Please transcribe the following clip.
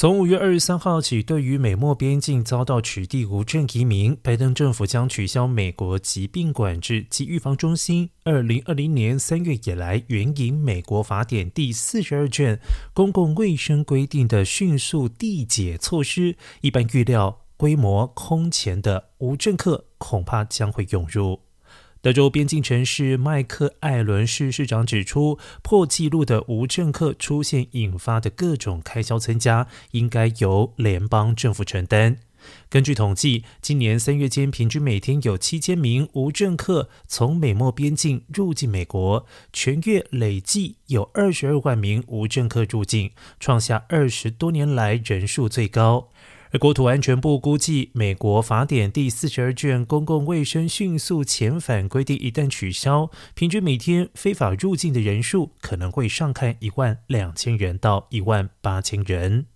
从五月二十三号起，对于美墨边境遭到取缔无证移民，拜登政府将取消美国疾病管制及预防中心二零二零年三月以来援引美国法典第四十二卷公共卫生规定的迅速递解措施。一般预料，规模空前的无政客恐怕将会涌入。德州边境城市麦克艾伦市市长指出，破纪录的无政客出现引发的各种开销增加，应该由联邦政府承担。根据统计，今年三月间平均每天有七千名无政客从美墨边境入境美国，全月累计有二十二万名无政客入境，创下二十多年来人数最高。而国土安全部估计，美国法典第四十二卷公共卫生迅速遣返规定一旦取消，平均每天非法入境的人数可能会上看一万两千人到一万八千人。